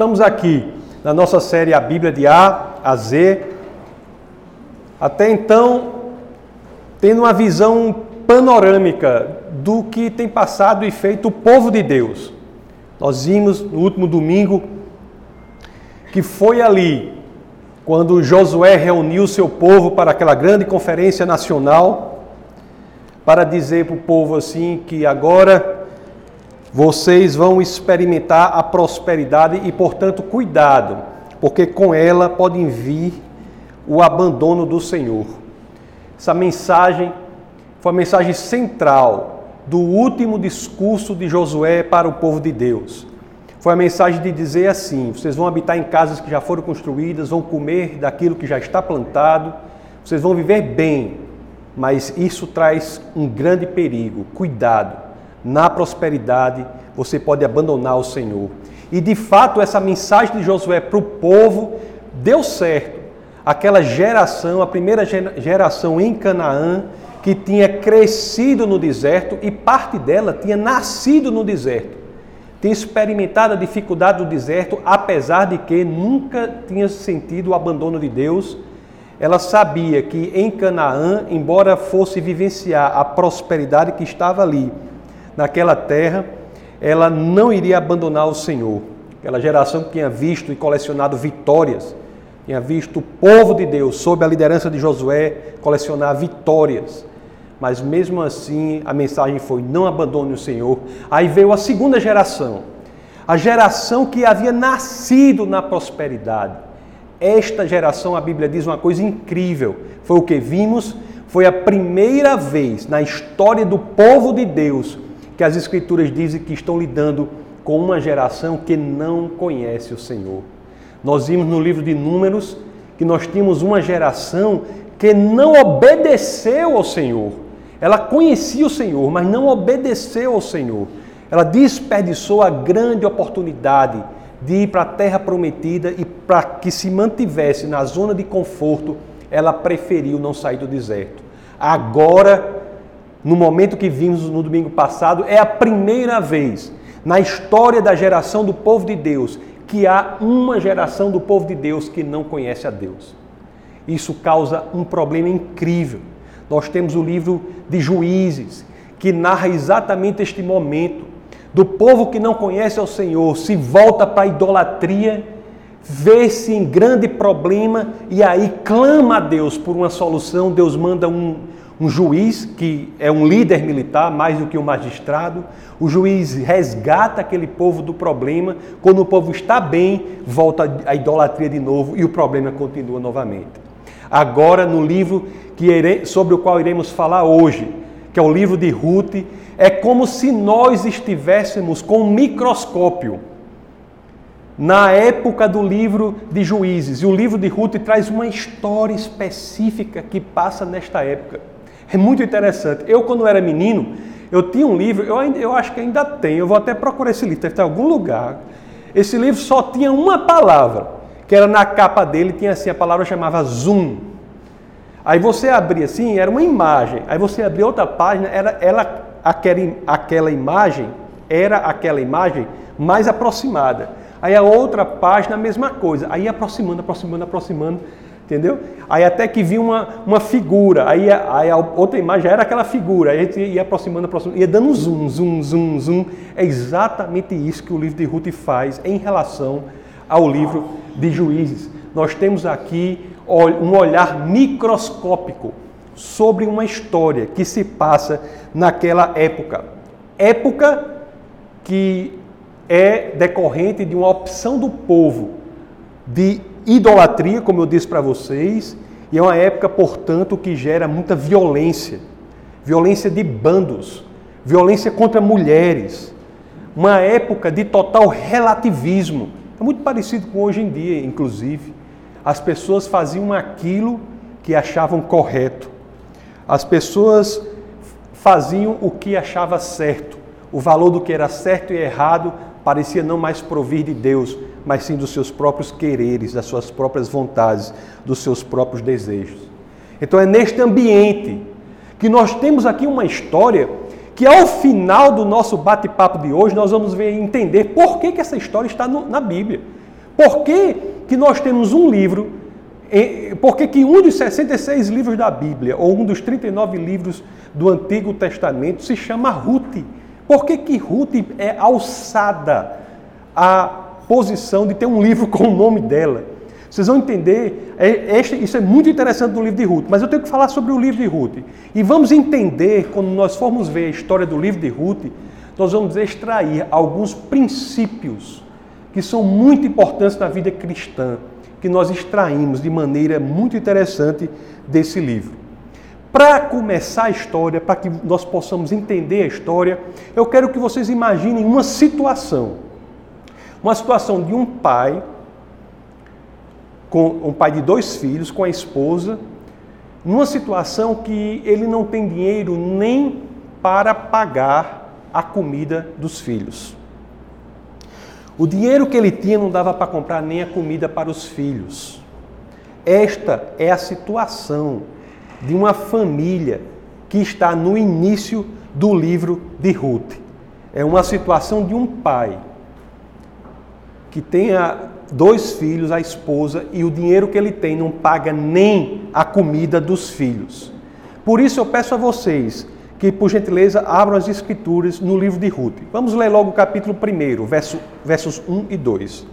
Estamos aqui na nossa série A Bíblia de A a Z. Até então, tendo uma visão panorâmica do que tem passado e feito o povo de Deus. Nós vimos no último domingo que foi ali quando Josué reuniu seu povo para aquela grande conferência nacional para dizer para o povo assim que agora vocês vão experimentar a prosperidade e, portanto, cuidado, porque com ela podem vir o abandono do Senhor. Essa mensagem foi a mensagem central do último discurso de Josué para o povo de Deus. Foi a mensagem de dizer assim: vocês vão habitar em casas que já foram construídas, vão comer daquilo que já está plantado, vocês vão viver bem, mas isso traz um grande perigo. Cuidado na prosperidade, você pode abandonar o Senhor. E de fato, essa mensagem de Josué para o povo deu certo. Aquela geração, a primeira geração em Canaã, que tinha crescido no deserto e parte dela tinha nascido no deserto. Tinha experimentado a dificuldade do deserto, apesar de que nunca tinha sentido o abandono de Deus. Ela sabia que em Canaã, embora fosse vivenciar a prosperidade que estava ali, naquela terra, ela não iria abandonar o Senhor. Aquela geração que tinha visto e colecionado vitórias, tinha visto o povo de Deus, sob a liderança de Josué, colecionar vitórias. Mas mesmo assim, a mensagem foi: não abandone o Senhor. Aí veio a segunda geração, a geração que havia nascido na prosperidade. Esta geração, a Bíblia diz uma coisa incrível: foi o que vimos, foi a primeira vez na história do povo de Deus que as Escrituras dizem que estão lidando com uma geração que não conhece o Senhor. Nós vimos no livro de Números que nós tínhamos uma geração que não obedeceu ao Senhor. Ela conhecia o Senhor, mas não obedeceu ao Senhor. Ela desperdiçou a grande oportunidade de ir para a terra prometida e para que se mantivesse na zona de conforto, ela preferiu não sair do deserto. Agora no momento que vimos no domingo passado, é a primeira vez na história da geração do povo de Deus que há uma geração do povo de Deus que não conhece a Deus. Isso causa um problema incrível. Nós temos o livro de Juízes, que narra exatamente este momento do povo que não conhece ao Senhor, se volta para a idolatria, vê-se em grande problema e aí clama a Deus por uma solução. Deus manda um, um juiz que é um líder militar mais do que um magistrado. O juiz resgata aquele povo do problema. Quando o povo está bem, volta a idolatria de novo e o problema continua novamente. Agora, no livro que sobre o qual iremos falar hoje, que é o livro de Ruth, é como se nós estivéssemos com um microscópio na época do livro de Juízes. E o livro de Ruth traz uma história específica que passa nesta época. É muito interessante. Eu, quando era menino, eu tinha um livro, eu, ainda, eu acho que ainda tenho, eu vou até procurar esse livro, deve estar em algum lugar. Esse livro só tinha uma palavra, que era na capa dele, tinha assim, a palavra chamava Zoom. Aí você abria assim, era uma imagem. Aí você abria outra página, era ela, aquela, aquela imagem, era aquela imagem mais aproximada. Aí a outra página, a mesma coisa. Aí aproximando, aproximando, aproximando entendeu? Aí até que vi uma, uma figura, aí, aí a outra imagem já era aquela figura, aí a gente ia aproximando, aproximando, ia dando zoom, zoom, zoom, zoom. É exatamente isso que o livro de Ruth faz em relação ao livro de Juízes. Nós temos aqui um olhar microscópico sobre uma história que se passa naquela época. Época que é decorrente de uma opção do povo de idolatria, como eu disse para vocês, e é uma época, portanto, que gera muita violência, violência de bandos, violência contra mulheres, uma época de total relativismo. É muito parecido com hoje em dia, inclusive. As pessoas faziam aquilo que achavam correto. As pessoas faziam o que achava certo. O valor do que era certo e errado parecia não mais provir de Deus, mas sim dos seus próprios quereres, das suas próprias vontades, dos seus próprios desejos. Então é neste ambiente que nós temos aqui uma história que ao final do nosso bate-papo de hoje nós vamos ver entender por que, que essa história está no, na Bíblia. Por que, que nós temos um livro, por que, que um dos 66 livros da Bíblia, ou um dos 39 livros do Antigo Testamento, se chama Ruth? Por que, que Ruth é alçada à posição de ter um livro com o nome dela? Vocês vão entender, é, este, isso é muito interessante no livro de Ruth, mas eu tenho que falar sobre o livro de Ruth. E vamos entender, quando nós formos ver a história do livro de Ruth, nós vamos extrair alguns princípios que são muito importantes na vida cristã, que nós extraímos de maneira muito interessante desse livro. Para começar a história, para que nós possamos entender a história, eu quero que vocês imaginem uma situação. Uma situação de um pai com um pai de dois filhos, com a esposa, numa situação que ele não tem dinheiro nem para pagar a comida dos filhos. O dinheiro que ele tinha não dava para comprar nem a comida para os filhos. Esta é a situação de uma família que está no início do livro de Ruth. É uma situação de um pai que tem dois filhos, a esposa, e o dinheiro que ele tem não paga nem a comida dos filhos. Por isso eu peço a vocês que, por gentileza, abram as escrituras no livro de Ruth. Vamos ler logo o capítulo 1, verso, versos 1 e 2.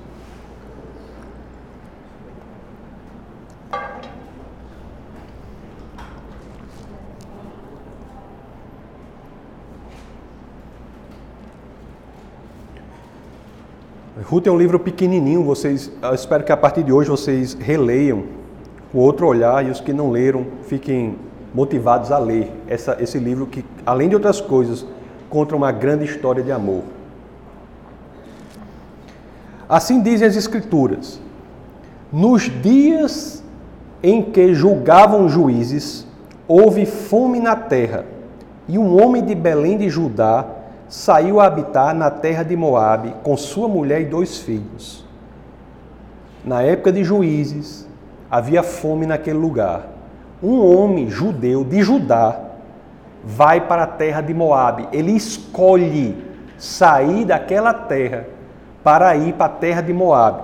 Ruth é um livro pequenininho, vocês, espero que a partir de hoje vocês releiam com outro olhar e os que não leram fiquem motivados a ler essa, esse livro que, além de outras coisas, conta uma grande história de amor. Assim dizem as Escrituras: Nos dias em que julgavam juízes, houve fome na terra, e um homem de Belém de Judá saiu a habitar na terra de Moabe com sua mulher e dois filhos. Na época de juízes, havia fome naquele lugar. Um homem judeu de Judá vai para a terra de Moabe. Ele escolhe sair daquela terra para ir para a terra de Moabe.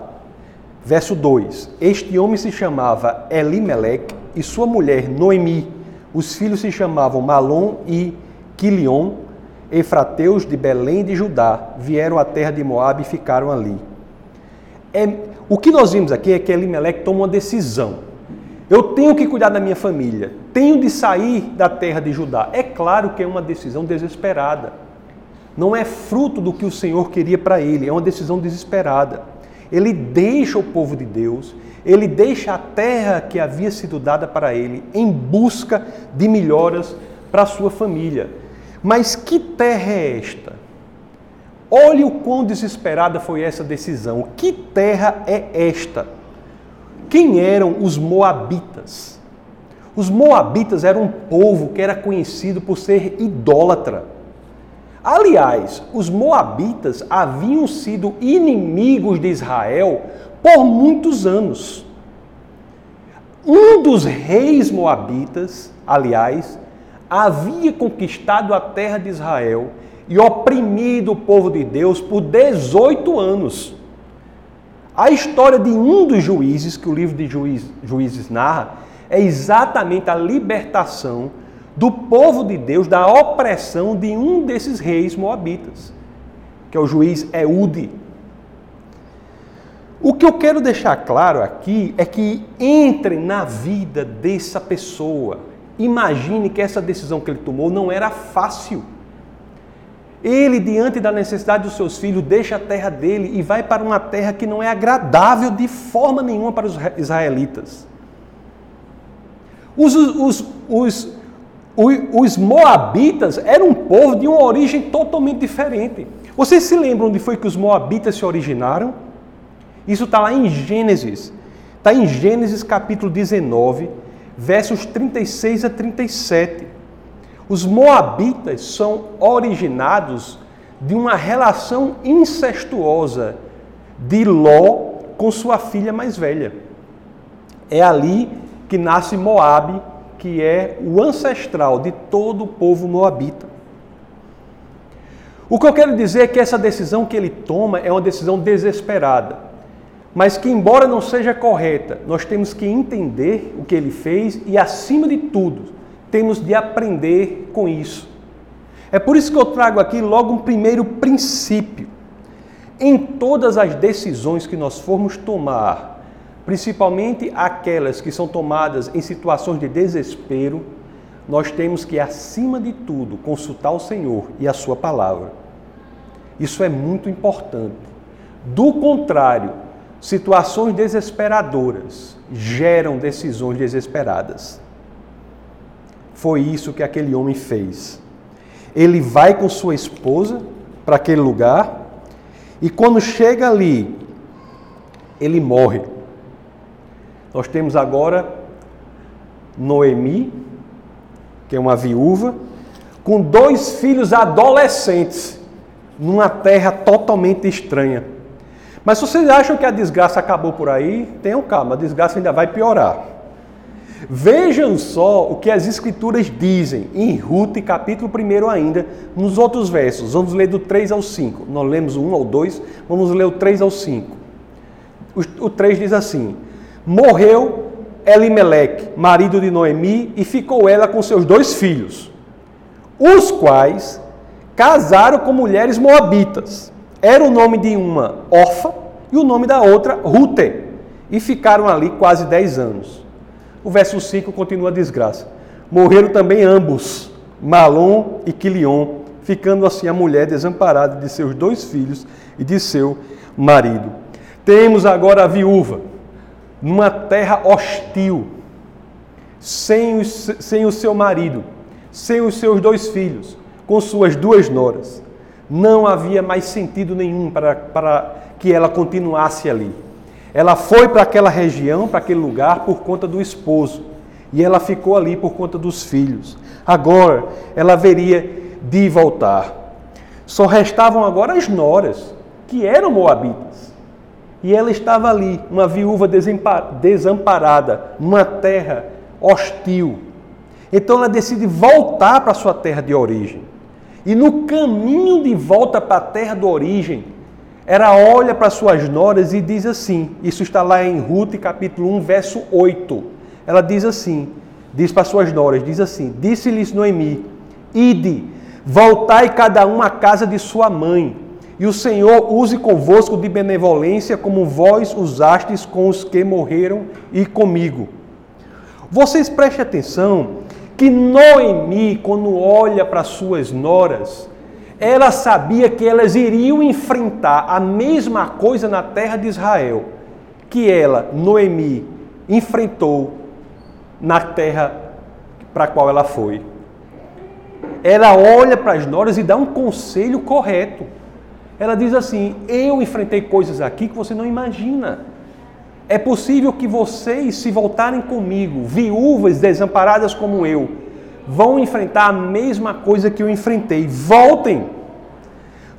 Verso 2: Este homem se chamava Elimelec e sua mulher Noemi. Os filhos se chamavam Malom e Quilion Efrateus de Belém de Judá vieram à terra de Moabe e ficaram ali. É, o que nós vimos aqui é que Elimelec toma uma decisão. Eu tenho que cuidar da minha família, tenho de sair da terra de Judá. É claro que é uma decisão desesperada. Não é fruto do que o Senhor queria para ele, é uma decisão desesperada. Ele deixa o povo de Deus, ele deixa a terra que havia sido dada para ele em busca de melhoras para a sua família. Mas que terra é esta? Olhe o quão desesperada foi essa decisão. Que terra é esta? Quem eram os Moabitas? Os Moabitas eram um povo que era conhecido por ser idólatra. Aliás, os Moabitas haviam sido inimigos de Israel por muitos anos. Um dos reis Moabitas, aliás, havia conquistado a terra de Israel e oprimido o povo de Deus por 18 anos. A história de um dos juízes, que o livro de Juízes, juízes narra, é exatamente a libertação do povo de Deus da opressão de um desses reis moabitas, que é o juiz Eude. O que eu quero deixar claro aqui é que entre na vida dessa pessoa, Imagine que essa decisão que ele tomou não era fácil. Ele, diante da necessidade dos seus filhos, deixa a terra dele e vai para uma terra que não é agradável de forma nenhuma para os israelitas. Os, os, os, os, Moabitas eram um povo de uma origem totalmente diferente. Vocês se lembram onde foi que os Moabitas se originaram? Isso está lá em Gênesis. Está em Gênesis capítulo 19, versos 36 a 37. Os moabitas são originados de uma relação incestuosa de Ló com sua filha mais velha. É ali que nasce Moabe, que é o ancestral de todo o povo moabita. O que eu quero dizer é que essa decisão que ele toma é uma decisão desesperada. Mas que, embora não seja correta, nós temos que entender o que ele fez e, acima de tudo, temos de aprender com isso. É por isso que eu trago aqui logo um primeiro princípio. Em todas as decisões que nós formos tomar, principalmente aquelas que são tomadas em situações de desespero, nós temos que, acima de tudo, consultar o Senhor e a Sua palavra. Isso é muito importante. Do contrário, situações desesperadoras geram decisões desesperadas. Foi isso que aquele homem fez. Ele vai com sua esposa para aquele lugar e quando chega ali, ele morre. Nós temos agora Noemi, que é uma viúva, com dois filhos adolescentes, numa terra totalmente estranha. Mas se vocês acham que a desgraça acabou por aí, tenham calma, a desgraça ainda vai piorar. Vejam só o que as Escrituras dizem em Ruth, capítulo 1 ainda, nos outros versos. Vamos ler do 3 ao 5. Nós lemos o 1 ao 2, vamos ler o 3 ao 5. O, o 3 diz assim: Morreu Elimeleque, marido de Noemi, e ficou ela com seus dois filhos, os quais casaram com mulheres moabitas. Era o nome de uma Orfa e o nome da outra Rute, e ficaram ali quase 10 anos. O verso 5 continua a desgraça. Morreram também ambos, Malom e Quilion, ficando assim a mulher desamparada de seus dois filhos e de seu marido. Temos agora a viúva, numa terra hostil, sem, sem o seu marido, sem os seus dois filhos, com suas duas noras. Não havia mais sentido nenhum para, para que ela continuasse ali. Ela foi para aquela região, para aquele lugar, por conta do esposo. E ela ficou ali por conta dos filhos. Agora, ela veria de voltar. Só restavam agora as noras, que eram moabitas. E ela estava ali, uma viúva desamparada, numa terra hostil. Então ela decide voltar para sua terra de origem. E no caminho de volta para a terra de origem, ela olha para suas noras e diz assim: Isso está lá em Ruth, capítulo 1, verso 8. Ela diz assim: Diz para suas noras: Diz assim: Disse-lhes Noemi: Ide, voltai cada um à casa de sua mãe, e o Senhor use convosco de benevolência, como vós usastes com os que morreram e comigo. Vocês prestem atenção que Noemi, quando olha para suas noras, ela sabia que elas iriam enfrentar a mesma coisa na terra de Israel que ela, Noemi, enfrentou na terra para a qual ela foi. Ela olha para as noras e dá um conselho correto. Ela diz assim: Eu enfrentei coisas aqui que você não imagina. É possível que vocês, se voltarem comigo, viúvas desamparadas como eu, vão enfrentar a mesma coisa que eu enfrentei. Voltem.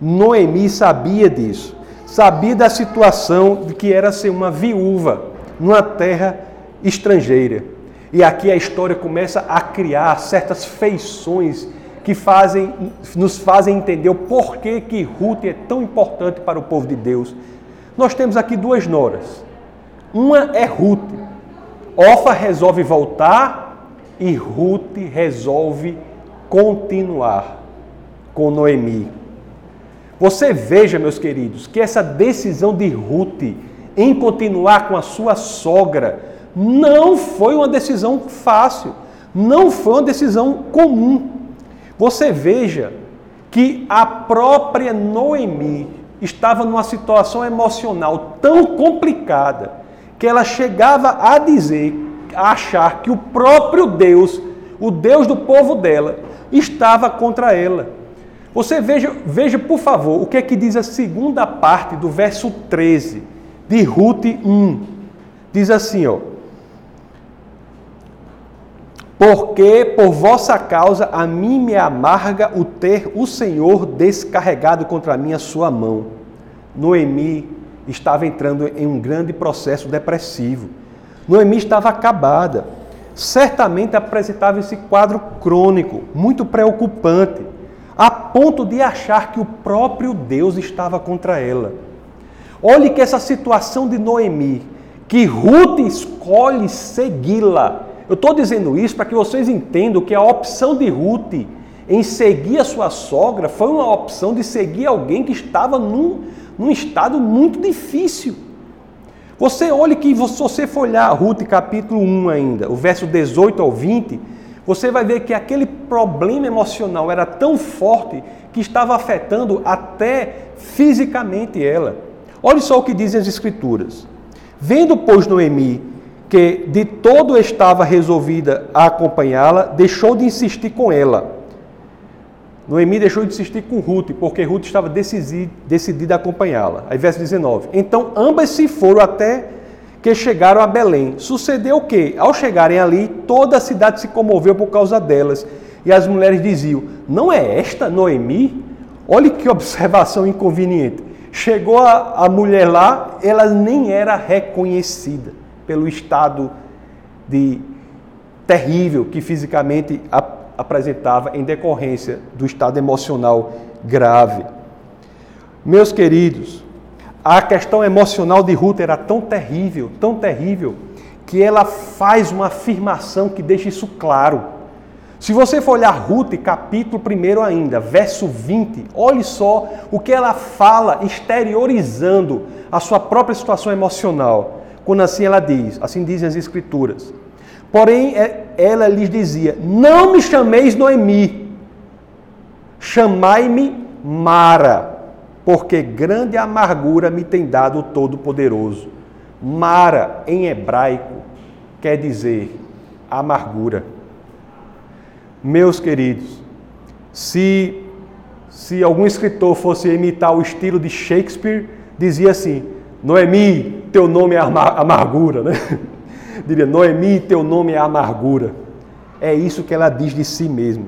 Noemi sabia disso. Sabia da situação de que era ser uma viúva numa terra estrangeira. E aqui a história começa a criar certas feições que fazem, nos fazem entender o porquê que Ruth é tão importante para o povo de Deus. Nós temos aqui duas noras. Uma é Ruth. Ofa resolve voltar e Ruth resolve continuar com Noemi. Você veja, meus queridos, que essa decisão de Ruth em continuar com a sua sogra não foi uma decisão fácil, não foi uma decisão comum. Você veja que a própria Noemi estava numa situação emocional tão complicada que ela chegava a dizer a achar que o próprio Deus, o Deus do povo dela, estava contra ela. Você veja, veja, por favor, o que é que diz a segunda parte do verso 13 de Ruth 1. Diz assim, ó: Porque por vossa causa a mim me amarga o ter o Senhor descarregado contra mim a sua mão. Noemi estava entrando em um grande processo depressivo Noemi estava acabada. Certamente apresentava esse quadro crônico, muito preocupante, a ponto de achar que o próprio Deus estava contra ela. Olhe que essa situação de Noemi, que Ruth escolhe segui-la. Eu estou dizendo isso para que vocês entendam que a opção de Ruth em seguir a sua sogra foi uma opção de seguir alguém que estava num, num estado muito difícil. Você olhe que, se você for olhar Ruth capítulo 1 ainda, o verso 18 ao 20, você vai ver que aquele problema emocional era tão forte que estava afetando até fisicamente ela. Olhe só o que dizem as Escrituras. Vendo, pois, Noemi que de todo estava resolvida a acompanhá-la, deixou de insistir com ela. Noemi deixou de insistir com Ruth, porque Ruth estava decidida a acompanhá-la. Aí, verso 19: Então ambas se foram até que chegaram a Belém. Sucedeu o que? Ao chegarem ali, toda a cidade se comoveu por causa delas. E as mulheres diziam: Não é esta Noemi? Olhe que observação inconveniente. Chegou a, a mulher lá, ela nem era reconhecida pelo estado de terrível que fisicamente apresentava em decorrência do estado emocional grave. Meus queridos, a questão emocional de Ruth era tão terrível, tão terrível, que ela faz uma afirmação que deixa isso claro. Se você for olhar Ruth, capítulo 1 ainda, verso 20, olhe só o que ela fala, exteriorizando a sua própria situação emocional. Quando assim ela diz, assim dizem as Escrituras. Porém, é, ela lhes dizia: Não me chameis Noemi, chamai-me Mara, porque grande amargura me tem dado o Todo-Poderoso. Mara, em hebraico, quer dizer amargura. Meus queridos, se, se algum escritor fosse imitar o estilo de Shakespeare, dizia assim: Noemi, teu nome é amargura, né? diria: Noemi, teu nome é amargura. É isso que ela diz de si mesma.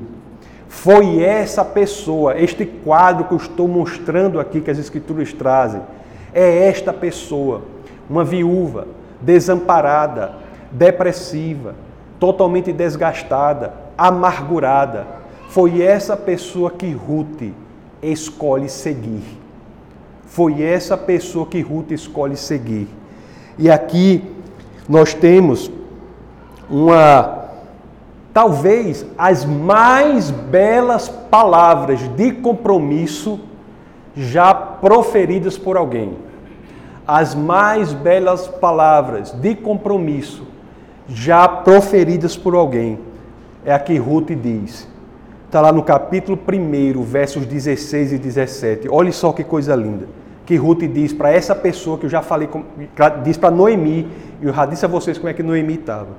Foi essa pessoa, este quadro que eu estou mostrando aqui, que as Escrituras trazem. É esta pessoa, uma viúva, desamparada, depressiva, totalmente desgastada, amargurada. Foi essa pessoa que Ruth escolhe seguir. Foi essa pessoa que Ruth escolhe seguir. E aqui nós temos uma talvez as mais belas palavras de compromisso já proferidas por alguém. As mais belas palavras de compromisso já proferidas por alguém. É a que Ruth diz. Está lá no capítulo 1, versos 16 e 17. Olha só que coisa linda que Ruth diz para essa pessoa que eu já falei, diz para Noemi, e eu já disse a vocês como é que Noemi estava.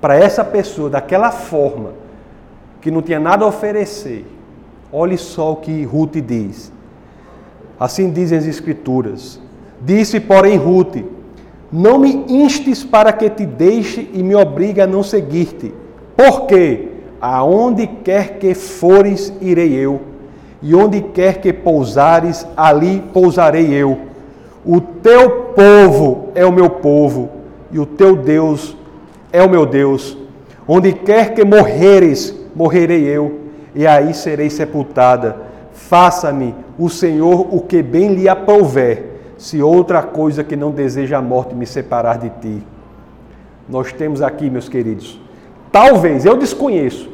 Para essa pessoa, daquela forma, que não tinha nada a oferecer, olhe só o que Ruth diz. Assim dizem as Escrituras. Disse, porém, Ruth: Não me instes para que te deixe e me obrigue a não seguir-te, porque aonde quer que fores, irei eu e onde quer que pousares, ali pousarei eu. O teu povo é o meu povo, e o teu Deus é o meu Deus. Onde quer que morreres, morrerei eu, e aí serei sepultada. Faça-me o Senhor o que bem lhe aprouver, se outra coisa que não deseja a morte me separar de ti. Nós temos aqui, meus queridos, talvez, eu desconheço,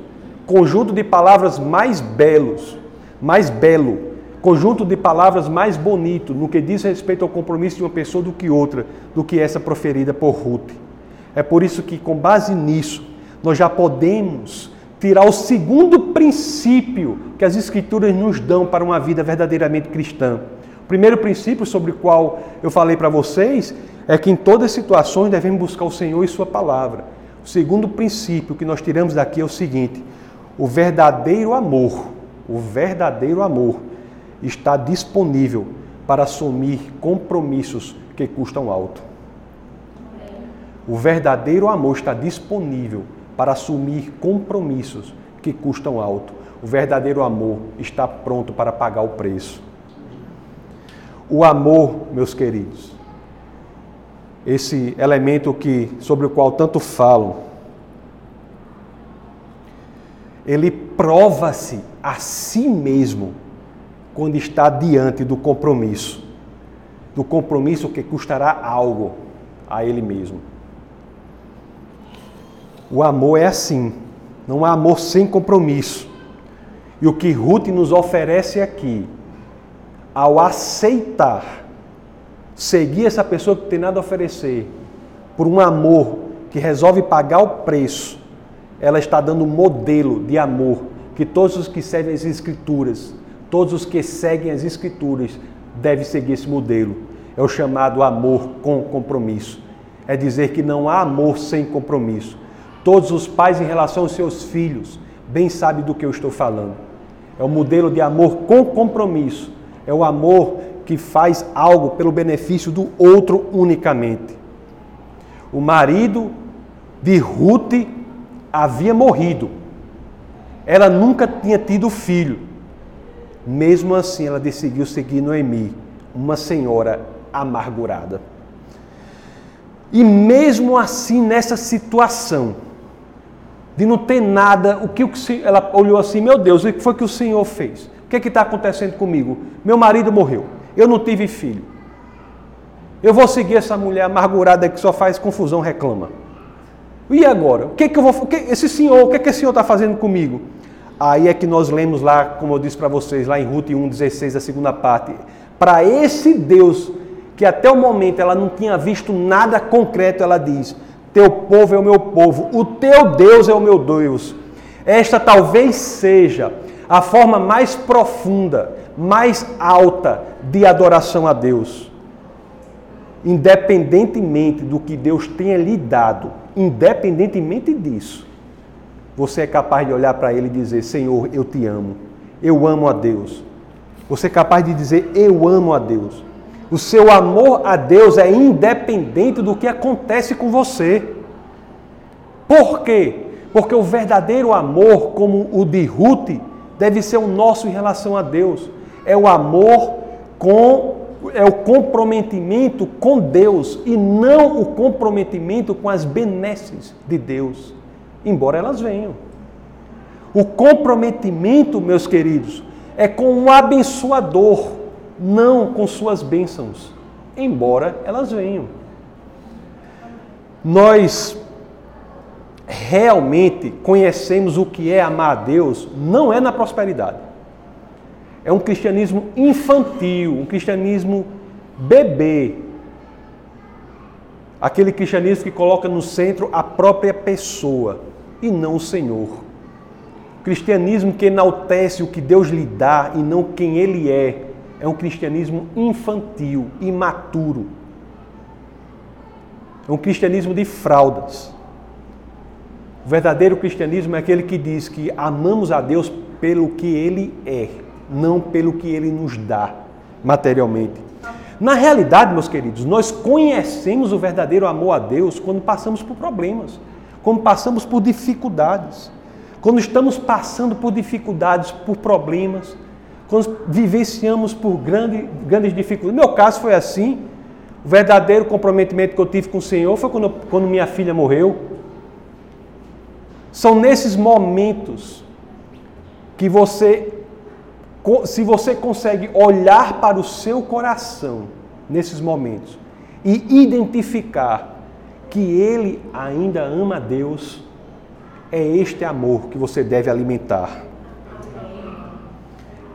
conjunto de palavras mais belos mais belo, conjunto de palavras mais bonito no que diz respeito ao compromisso de uma pessoa do que outra, do que essa proferida por Ruth. É por isso que, com base nisso, nós já podemos tirar o segundo princípio que as Escrituras nos dão para uma vida verdadeiramente cristã. O primeiro princípio sobre o qual eu falei para vocês é que em todas as situações devemos buscar o Senhor e Sua palavra. O segundo princípio que nós tiramos daqui é o seguinte: o verdadeiro amor o verdadeiro amor está disponível para assumir compromissos que custam alto. O verdadeiro amor está disponível para assumir compromissos que custam alto. O verdadeiro amor está pronto para pagar o preço. O amor, meus queridos, esse elemento que sobre o qual tanto falam, ele prova-se a si mesmo quando está diante do compromisso. do compromisso que custará algo a ele mesmo. O amor é assim, não há amor sem compromisso. E o que Ruth nos oferece aqui, ao aceitar seguir essa pessoa que tem nada a oferecer, por um amor que resolve pagar o preço, ela está dando um modelo de amor que todos os que seguem as Escrituras, todos os que seguem as Escrituras, devem seguir esse modelo. É o chamado amor com compromisso. É dizer que não há amor sem compromisso. Todos os pais, em relação aos seus filhos, bem sabem do que eu estou falando. É o modelo de amor com compromisso. É o amor que faz algo pelo benefício do outro unicamente. O marido de Ruth havia morrido. Ela nunca tinha tido filho. Mesmo assim, ela decidiu seguir Noemi, uma senhora amargurada. E mesmo assim, nessa situação, de não ter nada, o que ela olhou assim, meu Deus, o que foi que o Senhor fez? O que é está acontecendo comigo? Meu marido morreu, eu não tive filho. Eu vou seguir essa mulher amargurada que só faz confusão, reclama. E agora? O que, é que eu vou. Que, esse senhor, o que, é que esse senhor está fazendo comigo? Aí é que nós lemos lá, como eu disse para vocês, lá em Ruth 1,16, a segunda parte. Para esse Deus, que até o momento ela não tinha visto nada concreto, ela diz: Teu povo é o meu povo, o teu Deus é o meu Deus. Esta talvez seja a forma mais profunda, mais alta de adoração a Deus. Independentemente do que Deus tenha lhe dado, independentemente disso, você é capaz de olhar para Ele e dizer: Senhor, eu te amo, eu amo a Deus. Você é capaz de dizer: Eu amo a Deus. O seu amor a Deus é independente do que acontece com você. Por quê? Porque o verdadeiro amor, como o de Ruth, deve ser o nosso em relação a Deus. É o amor com é o comprometimento com Deus e não o comprometimento com as benesses de Deus, embora elas venham. O comprometimento, meus queridos, é com um abençoador, não com suas bênçãos, embora elas venham. Nós realmente conhecemos o que é amar a Deus, não é na prosperidade é um cristianismo infantil, um cristianismo bebê. Aquele cristianismo que coloca no centro a própria pessoa e não o Senhor. O cristianismo que enaltece o que Deus lhe dá e não quem ele é. É um cristianismo infantil, imaturo. É um cristianismo de fraldas. O verdadeiro cristianismo é aquele que diz que amamos a Deus pelo que ele é não pelo que ele nos dá materialmente. Na realidade, meus queridos, nós conhecemos o verdadeiro amor a Deus quando passamos por problemas, quando passamos por dificuldades, quando estamos passando por dificuldades, por problemas, quando vivenciamos por grande, grandes dificuldades. No meu caso foi assim. O verdadeiro comprometimento que eu tive com o Senhor foi quando, quando minha filha morreu. São nesses momentos que você se você consegue olhar para o seu coração nesses momentos e identificar que ele ainda ama a Deus, é este amor que você deve alimentar.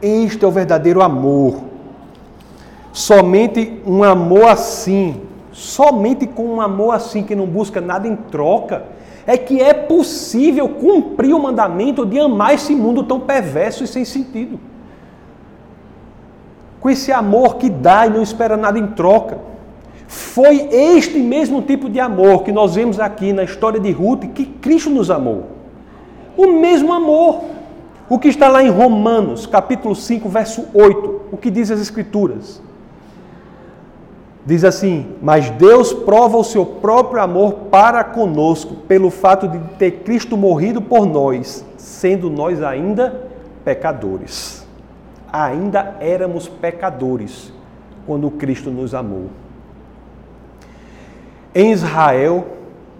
Este é o verdadeiro amor. Somente um amor assim, somente com um amor assim que não busca nada em troca, é que é possível cumprir o mandamento de amar esse mundo tão perverso e sem sentido com esse amor que dá e não espera nada em troca. Foi este mesmo tipo de amor que nós vemos aqui na história de Ruth que Cristo nos amou. O mesmo amor. O que está lá em Romanos, capítulo 5, verso 8, o que diz as Escrituras. Diz assim: Mas Deus prova o seu próprio amor para conosco, pelo fato de ter Cristo morrido por nós, sendo nós ainda pecadores ainda éramos pecadores quando Cristo nos amou. Em Israel,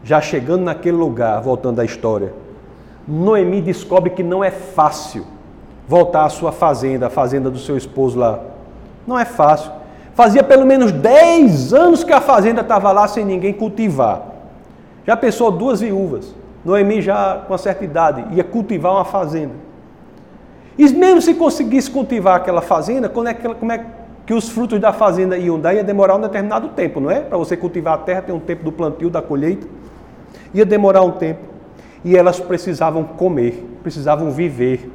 já chegando naquele lugar, voltando à história, Noemi descobre que não é fácil voltar à sua fazenda, a fazenda do seu esposo lá. Não é fácil. Fazia pelo menos 10 anos que a fazenda estava lá sem ninguém cultivar. Já pensou duas viúvas? Noemi já com uma certa idade ia cultivar uma fazenda. E mesmo se conseguisse cultivar aquela fazenda, como é que, como é que os frutos da fazenda dar? Ia demorar um determinado tempo, não é? Para você cultivar a terra tem um tempo do plantio, da colheita. Ia demorar um tempo. E elas precisavam comer, precisavam viver.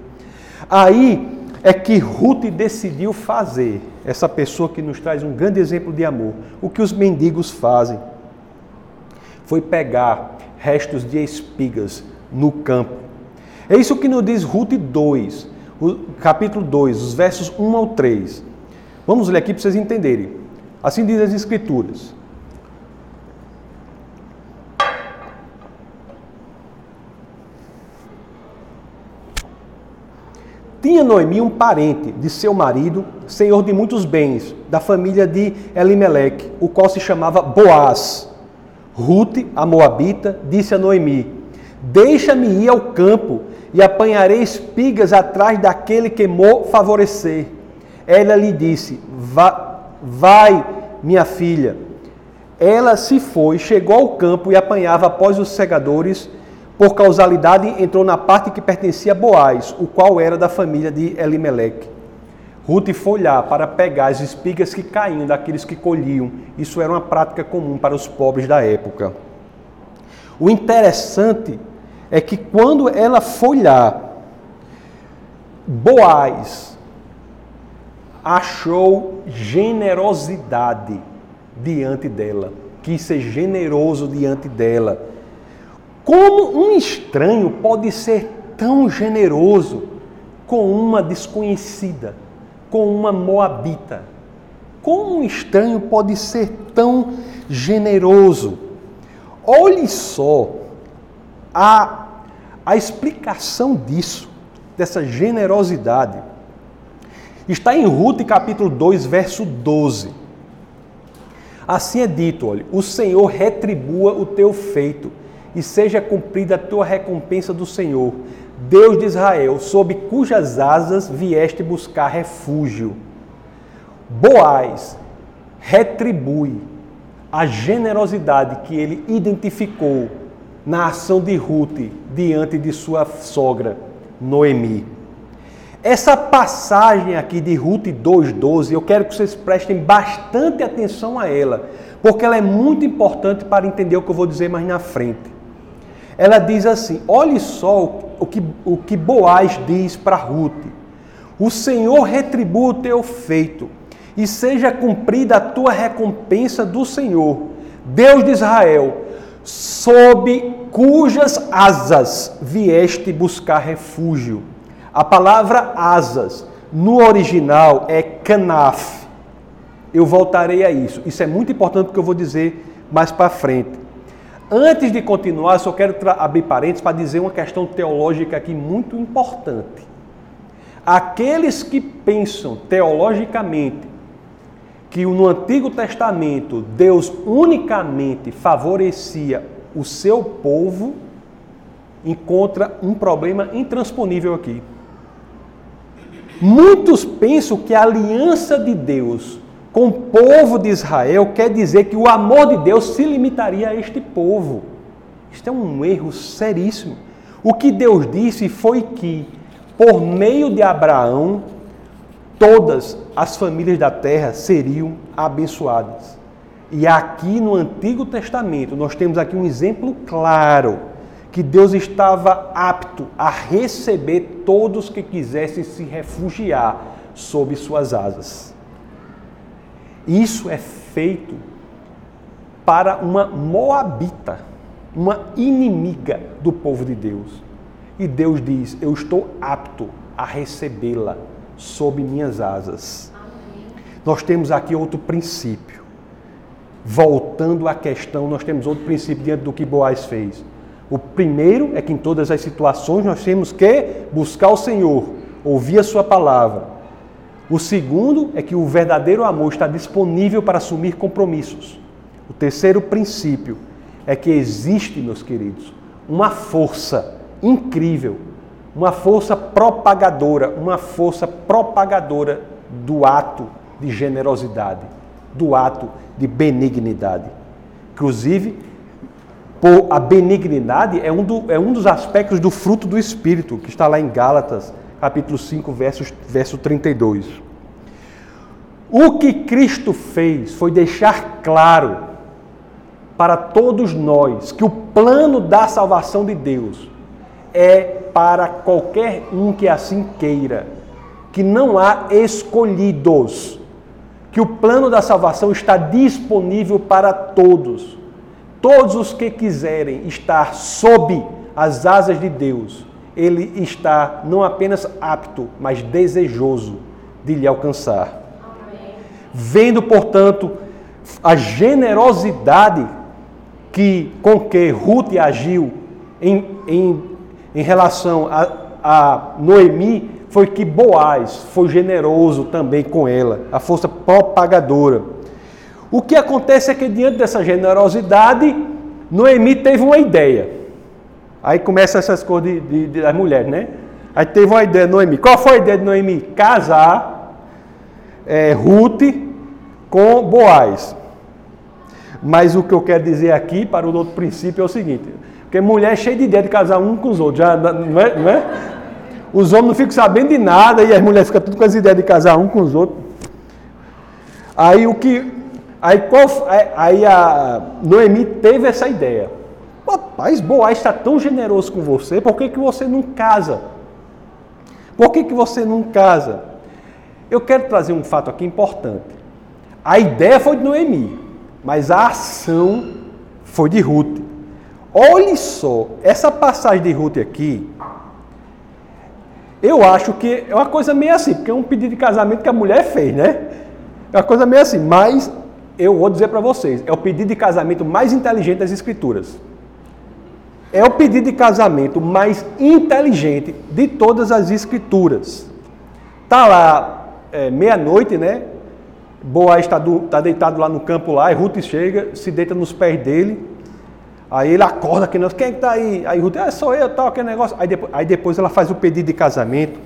Aí é que Ruth decidiu fazer, essa pessoa que nos traz um grande exemplo de amor, o que os mendigos fazem. Foi pegar restos de espigas no campo. É isso que nos diz Ruth 2, o capítulo 2, os versos 1 ao 3. Vamos ler aqui para vocês entenderem. Assim diz as Escrituras. Tinha Noemi um parente de seu marido, senhor de muitos bens, da família de Elimeleque, o qual se chamava Boaz. Ruth, a moabita, disse a Noemi: Deixa-me ir ao campo e apanharei espigas atrás daquele que mo favorecer. Ela lhe disse: Vai, minha filha. Ela se foi, chegou ao campo e apanhava após os segadores por causalidade, entrou na parte que pertencia a Boaz, o qual era da família de Elimeleque. Ruth foi lá para pegar as espigas que caíam daqueles que colhiam. Isso era uma prática comum para os pobres da época. O interessante é que quando ela foi lá, Boaz achou generosidade diante dela, quis ser generoso diante dela. Como um estranho pode ser tão generoso com uma desconhecida, com uma moabita? Como um estranho pode ser tão generoso? Olhe só a, a explicação disso, dessa generosidade. Está em Ruth capítulo 2, verso 12. Assim é dito, olha, o Senhor retribua o teu feito e seja cumprida a tua recompensa do Senhor, Deus de Israel, sob cujas asas vieste buscar refúgio. Boaz retribui a generosidade que ele identificou na ação de Ruth diante de sua sogra, Noemi. Essa passagem aqui de Ruth 2,12, eu quero que vocês prestem bastante atenção a ela, porque ela é muito importante para entender o que eu vou dizer mais na frente ela diz assim: olhe só o que, o que Boaz diz para Ruth: O Senhor retribua o teu feito, e seja cumprida a tua recompensa do Senhor, Deus de Israel, sob cujas asas vieste buscar refúgio. A palavra asas no original é canaf. Eu voltarei a isso. Isso é muito importante porque eu vou dizer mais para frente. Antes de continuar, só quero abrir parênteses para dizer uma questão teológica aqui muito importante. Aqueles que pensam teologicamente que no Antigo Testamento Deus unicamente favorecia o seu povo, encontra um problema intransponível aqui. Muitos pensam que a aliança de Deus com o povo de Israel quer dizer que o amor de Deus se limitaria a este povo. Isto é um erro seríssimo. O que Deus disse foi que, por meio de Abraão, todas as famílias da terra seriam abençoadas. E aqui no Antigo Testamento, nós temos aqui um exemplo claro que Deus estava apto a receber todos que quisessem se refugiar sob suas asas. Isso é feito para uma moabita, uma inimiga do povo de Deus. E Deus diz: Eu estou apto a recebê-la sob minhas asas. Amém. Nós temos aqui outro princípio. Voltando à questão, nós temos outro princípio diante do que Boaz fez. O primeiro é que em todas as situações nós temos que buscar o Senhor, ouvir a Sua palavra o segundo é que o verdadeiro amor está disponível para assumir compromissos. O terceiro princípio é que existe, meus queridos, uma força incrível, uma força propagadora, uma força propagadora do ato de generosidade. do ato de benignidade. Inclusive, por a benignidade é um, do, é um dos aspectos do fruto do Espírito, que está lá em Gálatas, capítulo 5, verso, verso 32. O que Cristo fez foi deixar claro para todos nós que o plano da salvação de Deus é para qualquer um que assim queira, que não há escolhidos, que o plano da salvação está disponível para todos. Todos os que quiserem estar sob as asas de Deus, ele está não apenas apto, mas desejoso de lhe alcançar. Vendo, portanto, a generosidade que com que Ruth agiu em, em, em relação a, a Noemi, foi que Boaz foi generoso também com ela, a força propagadora. O que acontece é que diante dessa generosidade, Noemi teve uma ideia. Aí começa essas coisas de, de, de, das mulheres, né? Aí teve uma ideia de Noemi. Qual foi a ideia de Noemi? Casar é, Ruth com Boaz. Mas o que eu quero dizer aqui, para o outro princípio, é o seguinte: porque mulher é cheia de ideia de casar um com os outros, já, não, é, não é? Os homens não ficam sabendo de nada e as mulheres ficam tudo com as ideias de casar um com os outros. Aí o que. Aí, qual, aí a Noemi teve essa ideia. Rapaz, Boaz está tão generoso com você, por que, que você não casa? Por que, que você não casa? Eu quero trazer um fato aqui importante. A ideia foi de Noemi, mas a ação foi de Ruth. Olhe só, essa passagem de Ruth aqui, eu acho que é uma coisa meio assim, porque é um pedido de casamento que a mulher fez, né? É uma coisa meio assim, mas eu vou dizer para vocês, é o pedido de casamento mais inteligente das escrituras. É o pedido de casamento mais inteligente de todas as escrituras. Tá lá é, meia-noite, né? Boaz está tá deitado lá no campo lá, e Ruth chega, se deita nos pés dele. Aí ele acorda, que nós, quem é que está aí? Aí Ruth, ah, sou eu, tal, aquele negócio. Aí depois, aí depois ela faz o pedido de casamento,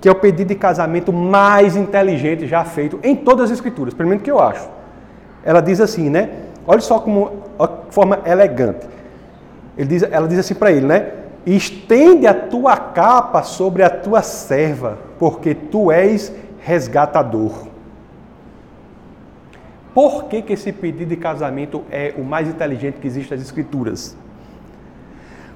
que é o pedido de casamento mais inteligente já feito em todas as escrituras, pelo menos que eu acho. Ela diz assim, né? Olha só como, a forma elegante. Ele diz, ela diz assim para ele, né? Estende a tua capa sobre a tua serva, porque tu és resgatador. Por que, que esse pedido de casamento é o mais inteligente que existe nas Escrituras?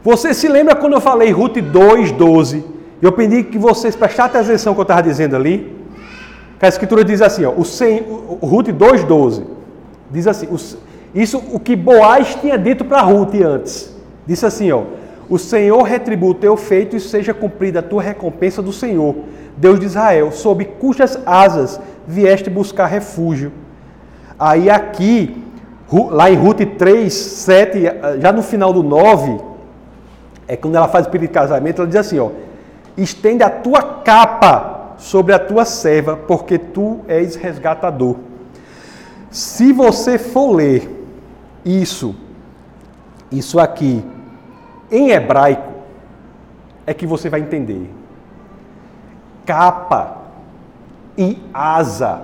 Você se lembra quando eu falei Ruth 2,12? Eu pedi que vocês prestassem atenção no que eu estava dizendo ali. Que a Escritura diz assim, ó, o, 100, o Ruth 2,12. Diz assim, o, isso o que Boaz tinha dito para Ruth antes. Disse assim, ó, o Senhor retribua o teu feito e seja cumprida a tua recompensa do Senhor, Deus de Israel, sob cujas asas vieste buscar refúgio. Aí aqui, lá em Ruth 3, 7, já no final do 9, é quando ela faz o pedido de casamento, ela diz assim, ó, estende a tua capa sobre a tua serva, porque tu és resgatador. Se você for ler isso, isso aqui, em hebraico, é que você vai entender. Capa e asa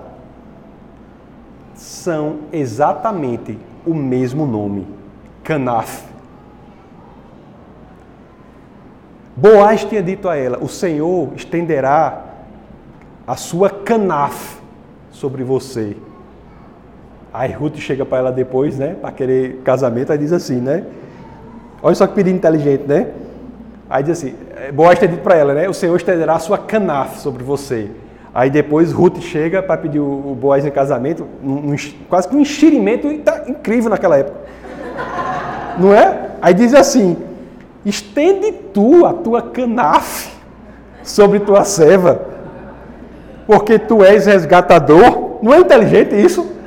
são exatamente o mesmo nome, Canaf. Boaz tinha dito a ela: O Senhor estenderá a sua canaf sobre você. Aí Ruth chega para ela depois, né, para querer casamento, aí diz assim, né? Olha só que pedido inteligente, né? Aí diz assim: Boaz tinha dito para ela, né? O Senhor estenderá a sua canaf sobre você. Aí depois Ruth chega para pedir o Boaz em casamento, um, um, quase que um enxirimento tá incrível naquela época. Não é? Aí diz assim: estende tu a tua canafe sobre tua serva, porque tu és resgatador. Não é inteligente isso?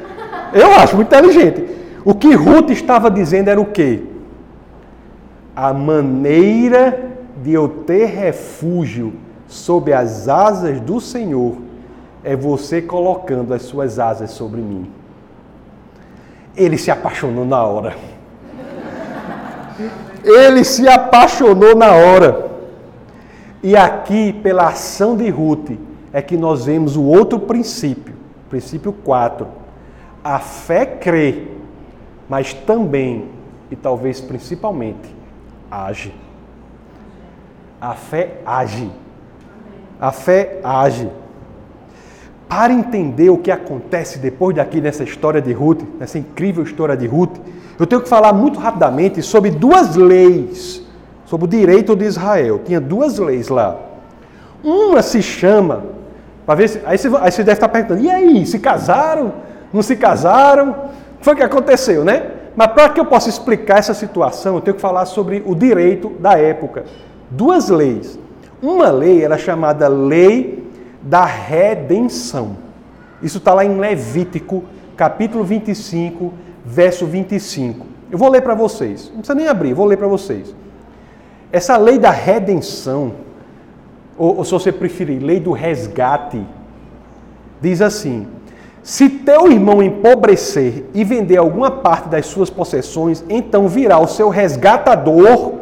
Eu acho muito inteligente. O que Ruth estava dizendo era o quê? A maneira de eu ter refúgio sob as asas do Senhor é você colocando as suas asas sobre mim. Ele se apaixonou na hora. Ele se apaixonou na hora. E aqui, pela ação de Ruth, é que nós vemos o outro princípio, princípio 4. A fé crê, mas também, e talvez principalmente, age. A fé age. A fé age. Para entender o que acontece depois daqui nessa história de Ruth, nessa incrível história de Ruth, eu tenho que falar muito rapidamente sobre duas leis sobre o direito de Israel. Tinha duas leis lá. Uma se chama, para ver se, aí, você, aí você deve estar perguntando, e aí, se casaram? Não se casaram? O que foi que aconteceu, né? Mas para que eu possa explicar essa situação, eu tenho que falar sobre o direito da época. Duas leis. Uma lei era chamada Lei da Redenção. Isso está lá em Levítico, capítulo 25, verso 25. Eu vou ler para vocês. Não precisa nem abrir, vou ler para vocês. Essa lei da redenção, ou, ou se você preferir, lei do resgate, diz assim: se teu irmão empobrecer e vender alguma parte das suas possessões, então virá o seu resgatador,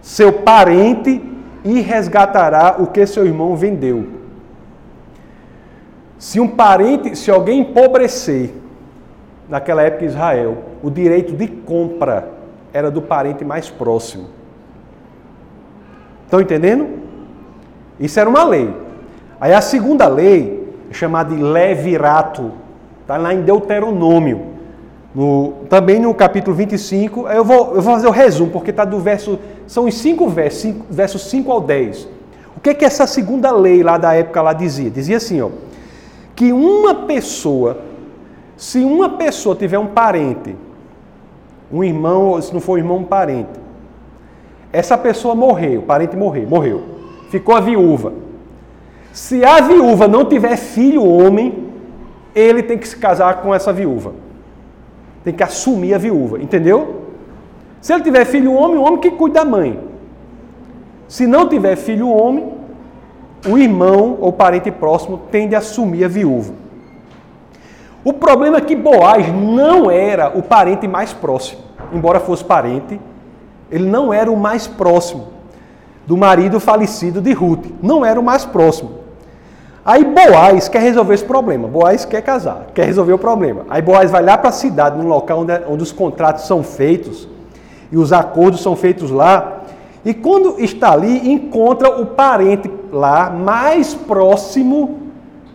seu parente, e resgatará o que seu irmão vendeu. Se um parente, se alguém empobrecer, naquela época em Israel, o direito de compra era do parente mais próximo. Estão entendendo? Isso era uma lei. Aí a segunda lei é chamada de levirato. Está lá em Deuteronômio. No, também no capítulo 25. Eu vou, eu vou fazer o resumo, porque está do verso. São os cinco versos, cinco, versos 5 ao 10. O que, que essa segunda lei lá da época lá dizia? Dizia assim, ó. Que uma pessoa, se uma pessoa tiver um parente, um irmão, se não for um irmão, um parente, essa pessoa morreu, o parente morreu, morreu. Ficou a viúva. Se a viúva não tiver filho homem, ele tem que se casar com essa viúva. Tem que assumir a viúva, entendeu? Se ele tiver filho homem, o homem que cuida da mãe. Se não tiver filho homem, o irmão ou parente próximo tem de assumir a viúva. O problema é que Boaz não era o parente mais próximo, embora fosse parente, ele não era o mais próximo do marido falecido de Ruth. Não era o mais próximo. Aí Boaz quer resolver esse problema. Boaz quer casar, quer resolver o problema. Aí Boaz vai lá para a cidade, num local onde, onde os contratos são feitos e os acordos são feitos lá. E quando está ali, encontra o parente lá mais próximo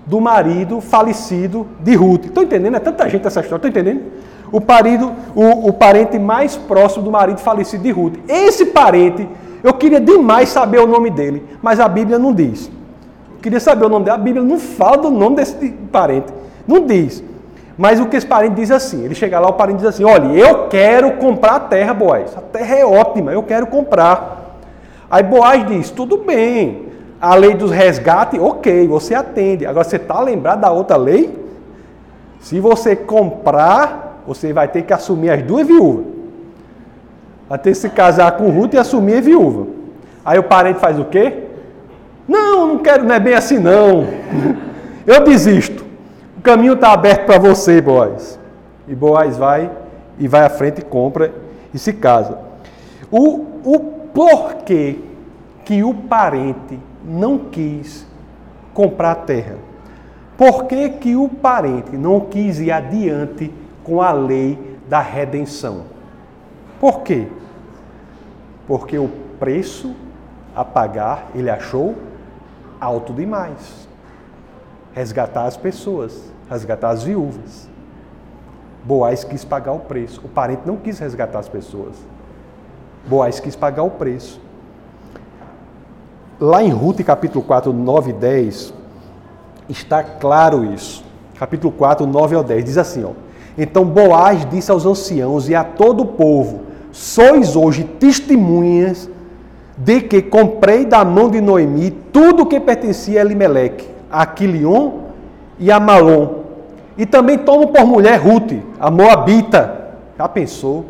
do marido falecido de Ruth. Estão entendendo? É tanta gente essa história, estão entendendo? o, parido, o, o parente mais próximo do marido falecido de Ruth. Esse parente, eu queria demais saber o nome dele, mas a Bíblia não diz. Queria saber o nome dele, a Bíblia não fala do nome desse parente, não diz. Mas o que esse parente diz assim, ele chega lá, o parente diz assim, olha, eu quero comprar a terra, Boaz, a terra é ótima, eu quero comprar. Aí Boaz diz, tudo bem, a lei dos resgates, ok, você atende. Agora você está lembrado da outra lei? Se você comprar você vai ter que assumir as duas viúvas. Vai ter que se casar com Ruth e assumir a viúva. Aí o parente faz o quê? Não, não quero, não é bem assim não. Eu desisto. O caminho está aberto para você, Boaz. E Boaz vai e vai à frente e compra e se casa. O, o porquê que o parente não quis comprar a terra? Por que, que o parente não quis ir adiante com a lei da redenção. Por quê? Porque o preço a pagar ele achou alto demais. Resgatar as pessoas, resgatar as viúvas. Boaz quis pagar o preço. O parente não quis resgatar as pessoas. Boaz quis pagar o preço. Lá em Ruth, capítulo 4, 9 e 10, está claro isso. Capítulo 4, 9 ao 10, diz assim, ó. Então Boaz disse aos anciãos e a todo o povo: Sois hoje testemunhas de que comprei da mão de Noemi tudo o que pertencia a Elimeleque, a Quilion e a Malom. E também tomo por mulher Ruth, a Moabita. Já pensou?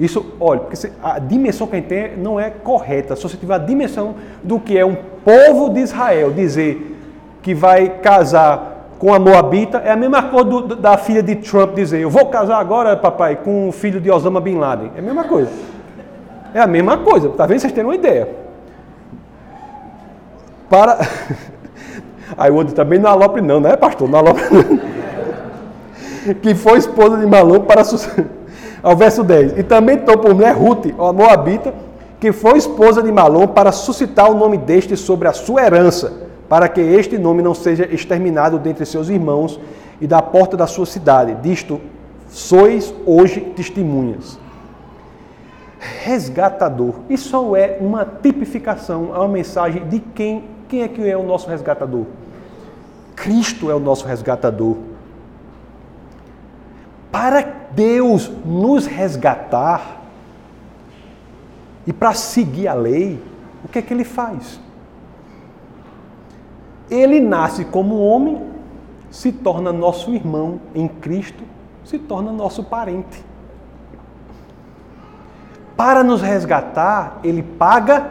Isso, olha, porque a dimensão que a gente tem não é correta. Se você tiver a dimensão do que é um povo de Israel dizer que vai casar com a Moabita, é a mesma coisa do, da filha de Trump dizer: Eu vou casar agora, papai, com o filho de Osama Bin Laden. É a mesma coisa. É a mesma coisa. Tá vendo? Vocês têm uma ideia. Para. Aí o outro também não alopre, não, não é, pastor? Não alopre, não. que foi esposa de Malom para ao verso 10. E também tomou por mulher Ruth, a Moabita, que foi esposa de Malom para suscitar o nome deste sobre a sua herança, para que este nome não seja exterminado dentre seus irmãos e da porta da sua cidade. Disto sois hoje testemunhas. Resgatador. Isso é uma tipificação, é uma mensagem de quem, quem é que é o nosso resgatador? Cristo é o nosso resgatador. Para Deus nos resgatar e para seguir a lei, o que é que ele faz? Ele nasce como homem, se torna nosso irmão em Cristo, se torna nosso parente. Para nos resgatar, ele paga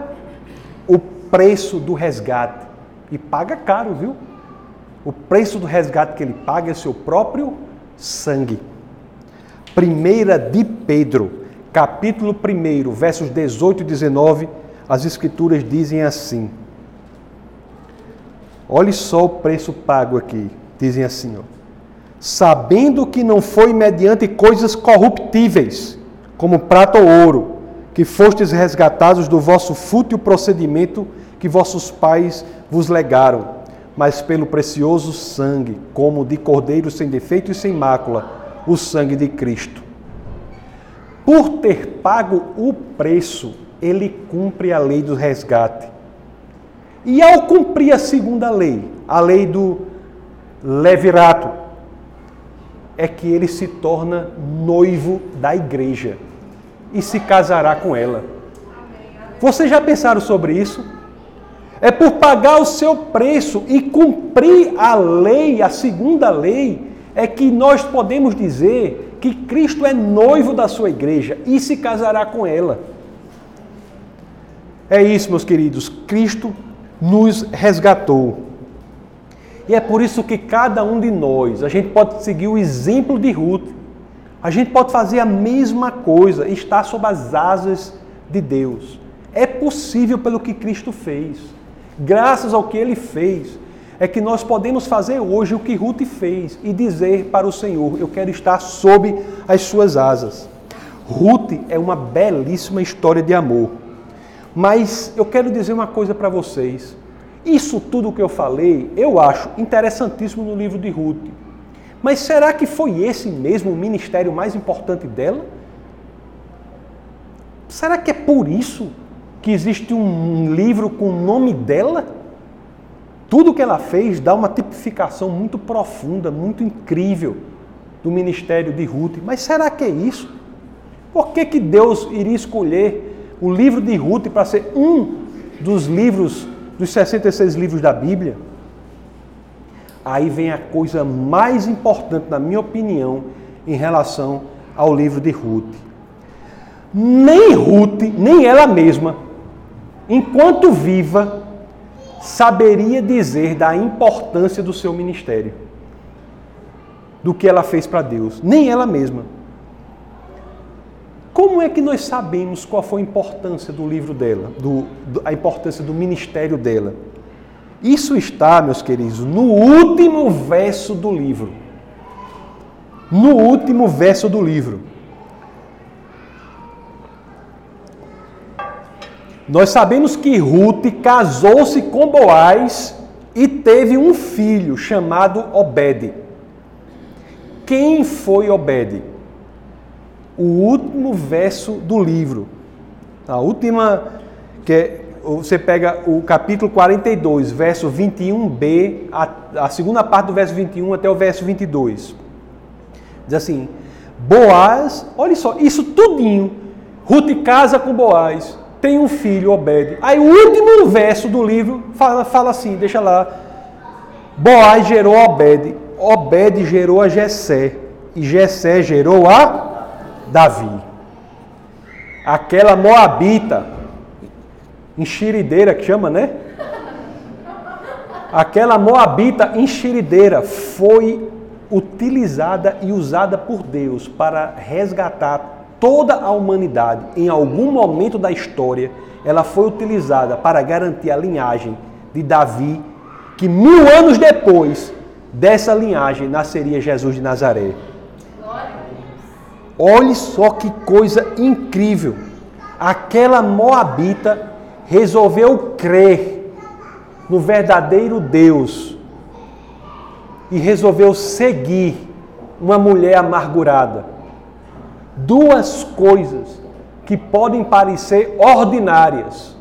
o preço do resgate. E paga caro, viu? O preço do resgate que ele paga é seu próprio sangue. Primeira de Pedro, capítulo 1, versos 18 e 19, as escrituras dizem assim: Olhe só o preço pago aqui. Dizem assim, ó. Sabendo que não foi mediante coisas corruptíveis, como prata ou ouro, que fostes resgatados do vosso fútil procedimento que vossos pais vos legaram, mas pelo precioso sangue, como de cordeiro sem defeito e sem mácula, o sangue de Cristo. Por ter pago o preço, ele cumpre a lei do resgate. E ao cumprir a segunda lei, a lei do levirato, é que ele se torna noivo da igreja e se casará com ela. Vocês já pensaram sobre isso? É por pagar o seu preço e cumprir a lei, a segunda lei, é que nós podemos dizer que Cristo é noivo da sua igreja e se casará com ela. É isso, meus queridos, Cristo nos resgatou. E é por isso que cada um de nós, a gente pode seguir o exemplo de Ruth. A gente pode fazer a mesma coisa, estar sob as asas de Deus. É possível pelo que Cristo fez. Graças ao que ele fez, é que nós podemos fazer hoje o que Ruth fez e dizer para o Senhor: Eu quero estar sob as suas asas. Ruth é uma belíssima história de amor. Mas eu quero dizer uma coisa para vocês. Isso tudo que eu falei, eu acho interessantíssimo no livro de Ruth. Mas será que foi esse mesmo o ministério mais importante dela? Será que é por isso que existe um livro com o nome dela? Tudo que ela fez dá uma tipificação muito profunda, muito incrível do ministério de Ruth. Mas será que é isso? Por que, que Deus iria escolher o livro de Ruth para ser um dos livros, dos 66 livros da Bíblia? Aí vem a coisa mais importante, na minha opinião, em relação ao livro de Ruth. Nem Ruth, nem ela mesma, enquanto viva, saberia dizer da importância do seu ministério, do que ela fez para Deus, nem ela mesma. Como é que nós sabemos qual foi a importância do livro dela, do, a importância do ministério dela? Isso está, meus queridos, no último verso do livro. No último verso do livro. Nós sabemos que Ruth casou-se com Boaz e teve um filho chamado Obed. Quem foi Obed? O último verso do livro. A última, que é, você pega o capítulo 42, verso 21b, a, a segunda parte do verso 21 até o verso 22. Diz assim: Boaz, olha só, isso tudinho. Ruth casa com Boaz tem um filho, Obed. Aí o último verso do livro fala, fala assim, deixa lá. Boaz gerou Obed, Obed gerou a Jessé, e Jessé gerou a Davi. Aquela moabita, enxerideira que chama, né? Aquela moabita enxerideira foi utilizada e usada por Deus para resgatar toda a humanidade, em algum momento da história, ela foi utilizada para garantir a linhagem de Davi, que mil anos depois dessa linhagem nasceria Jesus de Nazaré. Olhe só que coisa incrível. Aquela moabita resolveu crer no verdadeiro Deus e resolveu seguir uma mulher amargurada. Duas coisas que podem parecer ordinárias,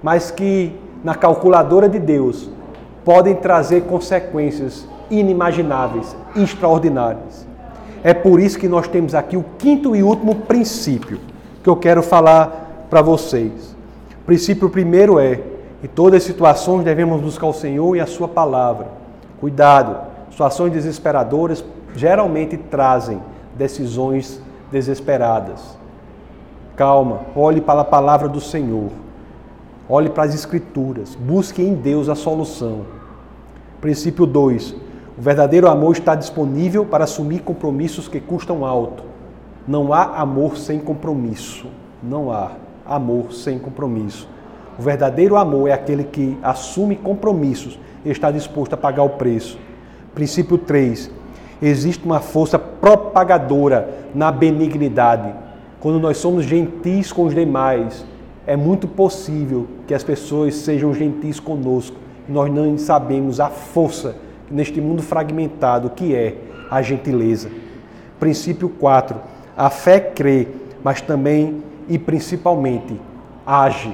mas que na calculadora de Deus podem trazer consequências inimagináveis, extraordinárias. É por isso que nós temos aqui o quinto e último princípio que eu quero falar para vocês. Princípio primeiro é: em todas as situações devemos buscar o Senhor e a Sua palavra. Cuidado, situações desesperadoras geralmente trazem decisões desesperadas. Calma, olhe para a palavra do Senhor. Olhe para as Escrituras. Busque em Deus a solução. Princípio 2. O verdadeiro amor está disponível para assumir compromissos que custam alto. Não há amor sem compromisso. Não há amor sem compromisso. O verdadeiro amor é aquele que assume compromissos e está disposto a pagar o preço. Princípio 3. Existe uma força propagadora na benignidade. Quando nós somos gentis com os demais, é muito possível que as pessoas sejam gentis conosco. Nós não sabemos a força neste mundo fragmentado que é a gentileza. Princípio 4. A fé crê, mas também e principalmente age.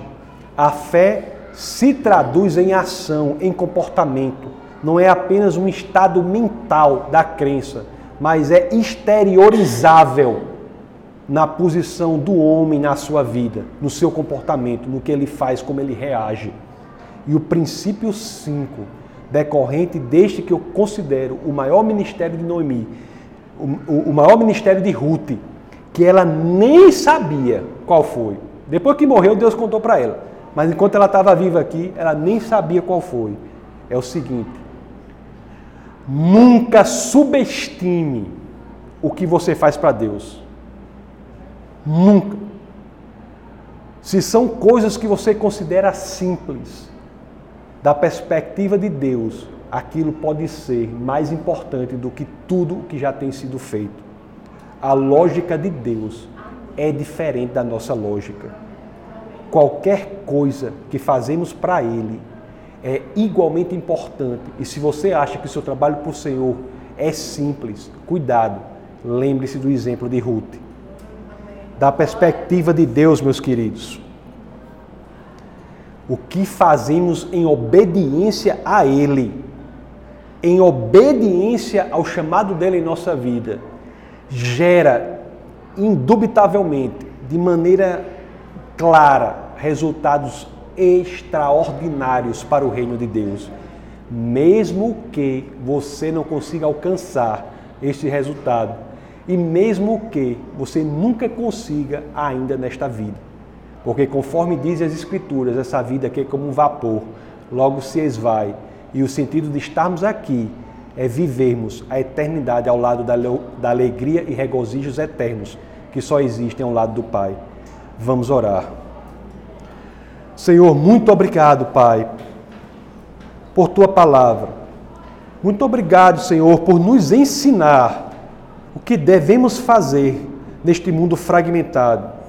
A fé se traduz em ação, em comportamento. Não é apenas um estado mental da crença, mas é exteriorizável na posição do homem na sua vida, no seu comportamento, no que ele faz, como ele reage. E o princípio 5 decorrente deste que eu considero o maior ministério de Noemi, o, o, o maior ministério de Ruth, que ela nem sabia qual foi. Depois que morreu, Deus contou para ela. Mas enquanto ela estava viva aqui, ela nem sabia qual foi. É o seguinte: nunca subestime o que você faz para Deus. Nunca. Se são coisas que você considera simples, da perspectiva de Deus, aquilo pode ser mais importante do que tudo o que já tem sido feito. A lógica de Deus é diferente da nossa lógica. Qualquer coisa que fazemos para Ele é igualmente importante. E se você acha que o seu trabalho para o Senhor é simples, cuidado, lembre-se do exemplo de Ruth. Da perspectiva de Deus, meus queridos, o que fazemos em obediência a Ele, em obediência ao chamado dele em nossa vida, gera indubitavelmente, de maneira clara, resultados extraordinários para o reino de Deus. Mesmo que você não consiga alcançar este resultado, e mesmo que você nunca consiga ainda nesta vida. Porque conforme dizem as Escrituras, essa vida aqui é como um vapor, logo se esvai. E o sentido de estarmos aqui é vivermos a eternidade ao lado da, da alegria e regozijos eternos que só existem ao lado do Pai. Vamos orar. Senhor, muito obrigado, Pai, por tua palavra. Muito obrigado, Senhor, por nos ensinar o que devemos fazer neste mundo fragmentado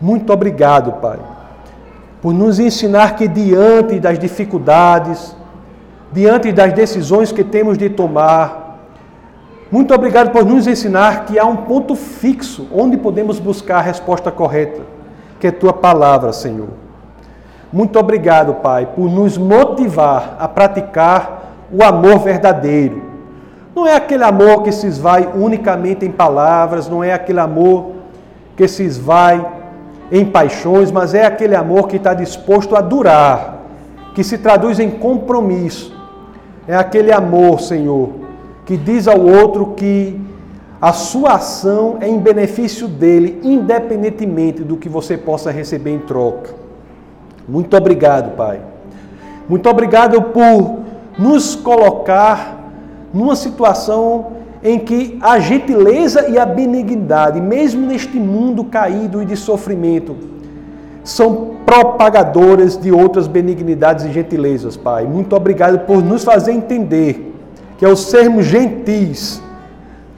muito obrigado, Pai, por nos ensinar que diante das dificuldades, diante das decisões que temos de tomar, muito obrigado por nos ensinar que há um ponto fixo onde podemos buscar a resposta correta, que é tua palavra, Senhor. Muito obrigado, Pai, por nos motivar a praticar o amor verdadeiro. Não é aquele amor que se esvai unicamente em palavras, não é aquele amor que se esvai em paixões, mas é aquele amor que está disposto a durar, que se traduz em compromisso. É aquele amor, Senhor, que diz ao outro que a sua ação é em benefício dele, independentemente do que você possa receber em troca. Muito obrigado, Pai. Muito obrigado por nos colocar numa situação em que a gentileza e a benignidade, mesmo neste mundo caído e de sofrimento, são propagadoras de outras benignidades e gentilezas, Pai. Muito obrigado por nos fazer entender que ao sermos gentis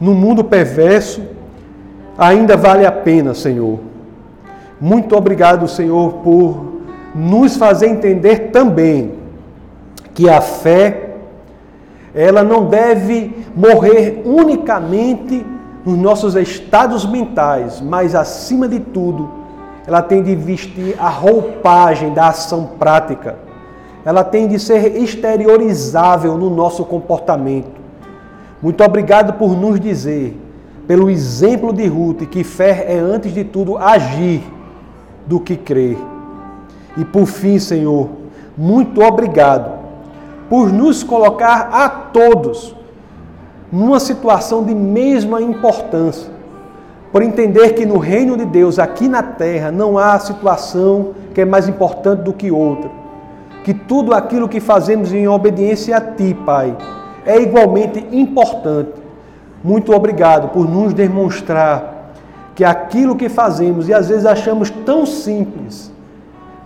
no mundo perverso, ainda vale a pena, Senhor. Muito obrigado, Senhor, por nos fazer entender também que a fé ela não deve morrer unicamente nos nossos estados mentais, mas acima de tudo, ela tem de vestir a roupagem da ação prática. Ela tem de ser exteriorizável no nosso comportamento. Muito obrigado por nos dizer, pelo exemplo de Ruth, que fé é antes de tudo agir do que crer. E por fim, Senhor, muito obrigado por nos colocar a todos numa situação de mesma importância, por entender que no reino de Deus, aqui na terra, não há situação que é mais importante do que outra. Que tudo aquilo que fazemos em obediência a Ti, Pai, é igualmente importante. Muito obrigado por nos demonstrar que aquilo que fazemos e às vezes achamos tão simples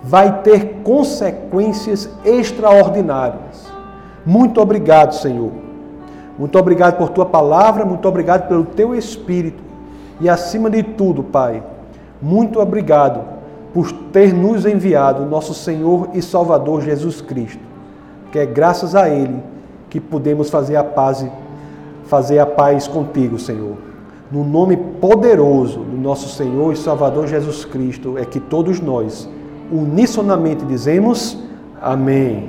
vai ter consequências extraordinárias. Muito obrigado, Senhor. Muito obrigado por tua palavra, muito obrigado pelo teu espírito. E acima de tudo, Pai, muito obrigado por ter nos enviado nosso Senhor e Salvador Jesus Cristo. Que é graças a ele que podemos fazer a paz fazer a paz contigo, Senhor. No nome poderoso do nosso Senhor e Salvador Jesus Cristo, é que todos nós unissonamente dizemos amém.